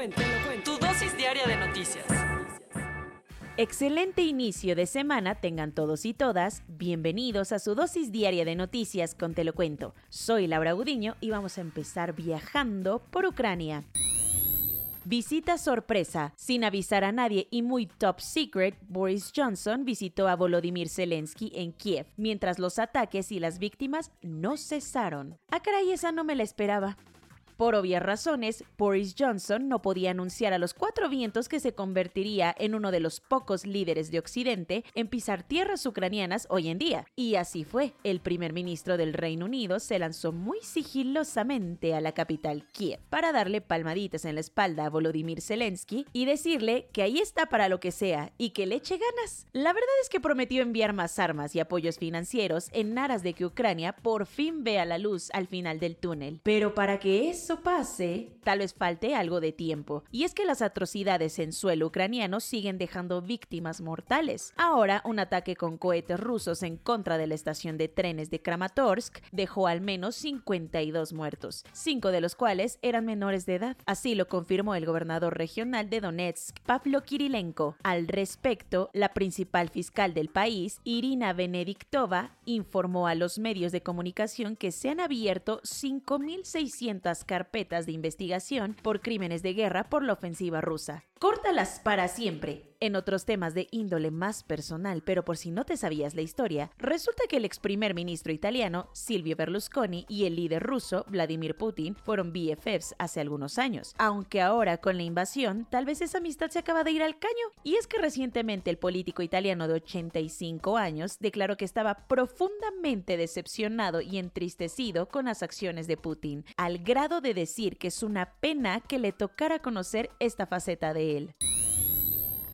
Cuento. Tu dosis diaria de noticias. Excelente inicio de semana tengan todos y todas. Bienvenidos a su dosis diaria de noticias con Te lo cuento. Soy Laura Gudiño y vamos a empezar viajando por Ucrania. Visita sorpresa. Sin avisar a nadie y muy top secret, Boris Johnson visitó a Volodymyr Zelensky en Kiev, mientras los ataques y las víctimas no cesaron. Ah, caray, esa no me la esperaba. Por obvias razones, Boris Johnson no podía anunciar a los cuatro vientos que se convertiría en uno de los pocos líderes de Occidente en pisar tierras ucranianas hoy en día. Y así fue. El primer ministro del Reino Unido se lanzó muy sigilosamente a la capital Kiev para darle palmaditas en la espalda a Volodymyr Zelensky y decirle que ahí está para lo que sea y que le eche ganas. La verdad es que prometió enviar más armas y apoyos financieros en aras de que Ucrania por fin vea la luz al final del túnel. Pero para que eso pase, tal vez falte algo de tiempo. Y es que las atrocidades en suelo ucraniano siguen dejando víctimas mortales. Ahora, un ataque con cohetes rusos en contra de la estación de trenes de Kramatorsk dejó al menos 52 muertos, cinco de los cuales eran menores de edad. Así lo confirmó el gobernador regional de Donetsk, Pavlo Kirilenko. Al respecto, la principal fiscal del país, Irina Benediktova, informó a los medios de comunicación que se han abierto 5.600 carpetas de investigación por crímenes de guerra por la ofensiva rusa. Córtalas para siempre. En otros temas de índole más personal, pero por si no te sabías la historia, resulta que el ex primer ministro italiano Silvio Berlusconi y el líder ruso Vladimir Putin fueron BFFs hace algunos años, aunque ahora con la invasión tal vez esa amistad se acaba de ir al caño. Y es que recientemente el político italiano de 85 años declaró que estaba profundamente decepcionado y entristecido con las acciones de Putin, al grado de decir que es una pena que le tocara conocer esta faceta de él.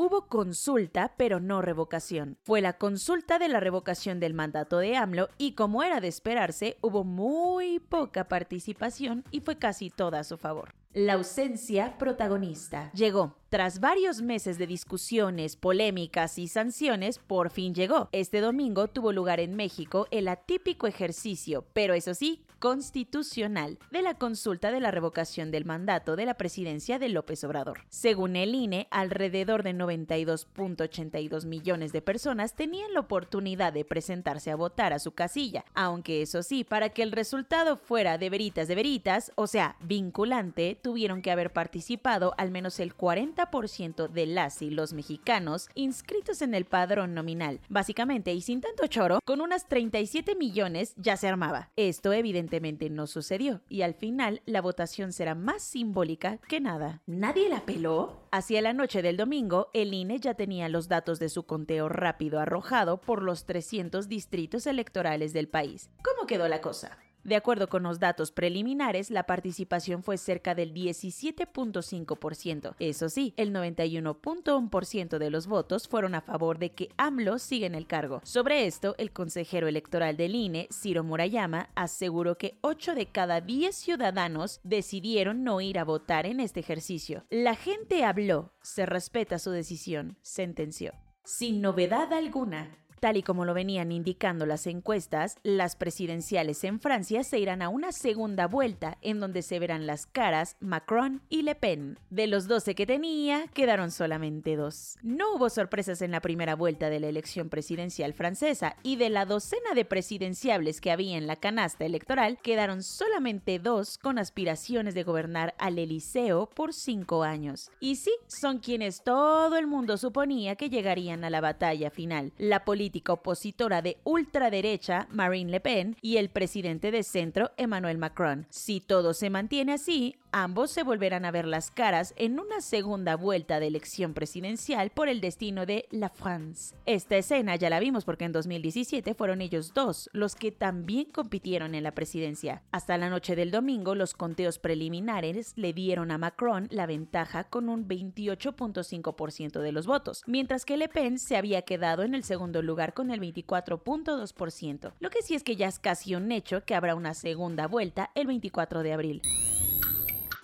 Hubo consulta, pero no revocación. Fue la consulta de la revocación del mandato de AMLO y como era de esperarse, hubo muy poca participación y fue casi toda a su favor. La ausencia protagonista llegó. Tras varios meses de discusiones, polémicas y sanciones, por fin llegó. Este domingo tuvo lugar en México el atípico ejercicio, pero eso sí, constitucional, de la consulta de la revocación del mandato de la presidencia de López Obrador. Según el INE, alrededor de 92.82 millones de personas tenían la oportunidad de presentarse a votar a su casilla, aunque eso sí, para que el resultado fuera de veritas de veritas, o sea, vinculante, tuvieron que haber participado al menos el 40% de las y los mexicanos inscritos en el padrón nominal. Básicamente, y sin tanto choro, con unas 37 millones ya se armaba. Esto evidentemente no sucedió, y al final la votación será más simbólica que nada. ¿Nadie la peló? Hacia la noche del domingo, el INE ya tenía los datos de su conteo rápido arrojado por los 300 distritos electorales del país. ¿Cómo quedó la cosa? De acuerdo con los datos preliminares, la participación fue cerca del 17.5%. Eso sí, el 91.1% de los votos fueron a favor de que AMLO siga en el cargo. Sobre esto, el consejero electoral del INE, Ciro Murayama, aseguró que 8 de cada 10 ciudadanos decidieron no ir a votar en este ejercicio. La gente habló, se respeta su decisión, sentenció. Sin novedad alguna, Tal y como lo venían indicando las encuestas, las presidenciales en Francia se irán a una segunda vuelta en donde se verán las caras Macron y Le Pen. De los 12 que tenía, quedaron solamente dos. No hubo sorpresas en la primera vuelta de la elección presidencial francesa y de la docena de presidenciables que había en la canasta electoral, quedaron solamente dos con aspiraciones de gobernar al Eliseo por cinco años. Y sí, son quienes todo el mundo suponía que llegarían a la batalla final. La política política opositora de ultraderecha, Marine Le Pen, y el presidente de centro, Emmanuel Macron. Si todo se mantiene así, ambos se volverán a ver las caras en una segunda vuelta de elección presidencial por el destino de la France. Esta escena ya la vimos porque en 2017 fueron ellos dos los que también compitieron en la presidencia. Hasta la noche del domingo, los conteos preliminares le dieron a Macron la ventaja con un 28.5% de los votos, mientras que Le Pen se había quedado en el segundo lugar con el 24.2%. Lo que sí es que ya es casi un hecho que habrá una segunda vuelta el 24 de abril.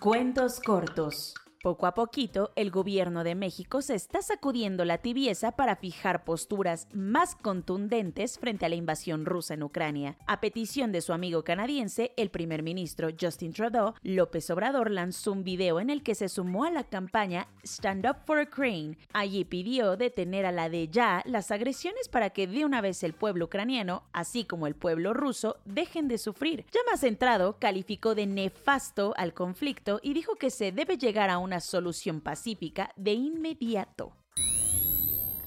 Cuentos cortos. Poco a poquito, el gobierno de México se está sacudiendo la tibieza para fijar posturas más contundentes frente a la invasión rusa en Ucrania. A petición de su amigo canadiense, el primer ministro Justin Trudeau, López Obrador lanzó un video en el que se sumó a la campaña Stand Up for Ukraine. Allí pidió detener a la de ya las agresiones para que de una vez el pueblo ucraniano, así como el pueblo ruso, dejen de sufrir. Ya más centrado, calificó de nefasto al conflicto y dijo que se debe llegar a una solución pacífica de inmediato.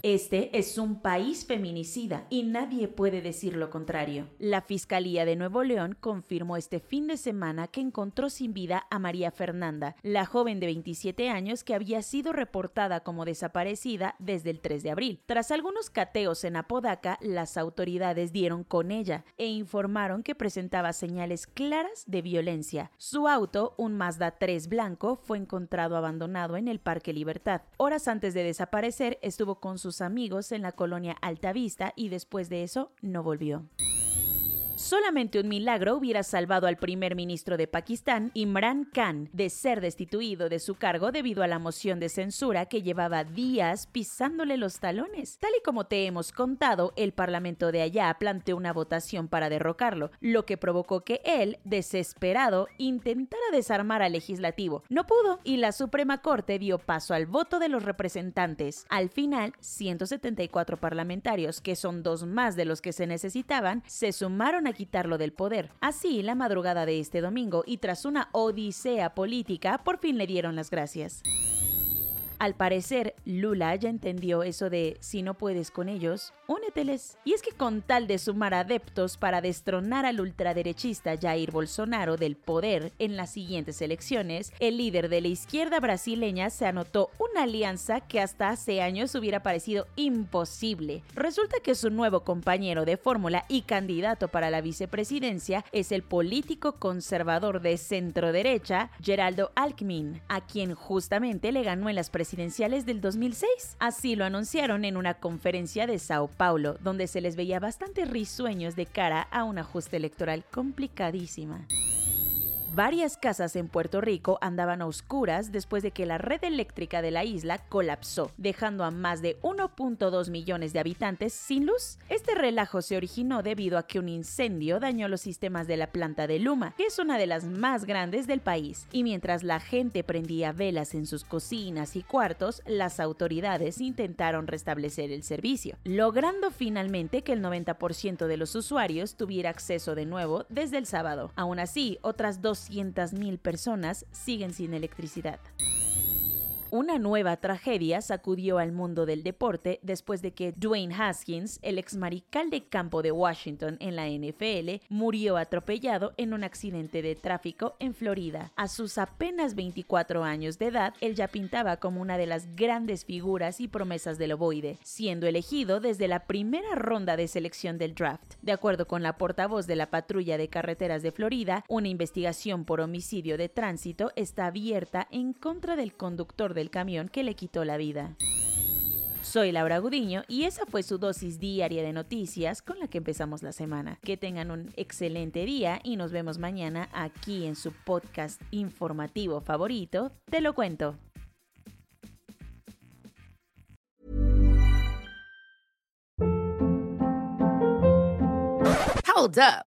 Este es un país feminicida y nadie puede decir lo contrario. La Fiscalía de Nuevo León confirmó este fin de semana que encontró sin vida a María Fernanda, la joven de 27 años que había sido reportada como desaparecida desde el 3 de abril. Tras algunos cateos en Apodaca, las autoridades dieron con ella e informaron que presentaba señales claras de violencia. Su auto, un Mazda 3 blanco, fue encontrado abandonado en el Parque Libertad. Horas antes de desaparecer, estuvo con sus amigos en la colonia Altavista y después de eso no volvió. Solamente un milagro hubiera salvado al primer ministro de Pakistán, Imran Khan, de ser destituido de su cargo debido a la moción de censura que llevaba días pisándole los talones. Tal y como te hemos contado, el parlamento de allá planteó una votación para derrocarlo, lo que provocó que él, desesperado, intentara desarmar al legislativo. No pudo y la Suprema Corte dio paso al voto de los representantes. Al final, 174 parlamentarios, que son dos más de los que se necesitaban, se sumaron a quitarlo del poder. Así, la madrugada de este domingo y tras una odisea política, por fin le dieron las gracias. Al parecer, Lula ya entendió eso de si no puedes con ellos, úneteles. Y es que con tal de sumar adeptos para destronar al ultraderechista Jair Bolsonaro del poder en las siguientes elecciones, el líder de la izquierda brasileña se anotó una alianza que hasta hace años hubiera parecido imposible. Resulta que su nuevo compañero de fórmula y candidato para la vicepresidencia es el político conservador de centro derecha, Geraldo Alckmin, a quien justamente le ganó en las presidencias presidenciales del 2006. Así lo anunciaron en una conferencia de Sao Paulo, donde se les veía bastante risueños de cara a un ajuste electoral complicadísima. Varias casas en Puerto Rico andaban a oscuras después de que la red eléctrica de la isla colapsó, dejando a más de 1.2 millones de habitantes sin luz. Este relajo se originó debido a que un incendio dañó los sistemas de la planta de Luma, que es una de las más grandes del país. Y mientras la gente prendía velas en sus cocinas y cuartos, las autoridades intentaron restablecer el servicio, logrando finalmente que el 90% de los usuarios tuviera acceso de nuevo desde el sábado. Aún así, otras dos mil personas siguen sin electricidad. Una nueva tragedia sacudió al mundo del deporte después de que Dwayne Haskins, el ex marical de campo de Washington en la NFL, murió atropellado en un accidente de tráfico en Florida. A sus apenas 24 años de edad, él ya pintaba como una de las grandes figuras y promesas del ovoide, siendo elegido desde la primera ronda de selección del draft. De acuerdo con la portavoz de la patrulla de carreteras de Florida, una investigación por homicidio de tránsito está abierta en contra del conductor del camión que le quitó la vida. Soy Laura Gudiño y esa fue su dosis diaria de noticias con la que empezamos la semana. Que tengan un excelente día y nos vemos mañana aquí en su podcast informativo favorito, Te lo cuento. Hold up.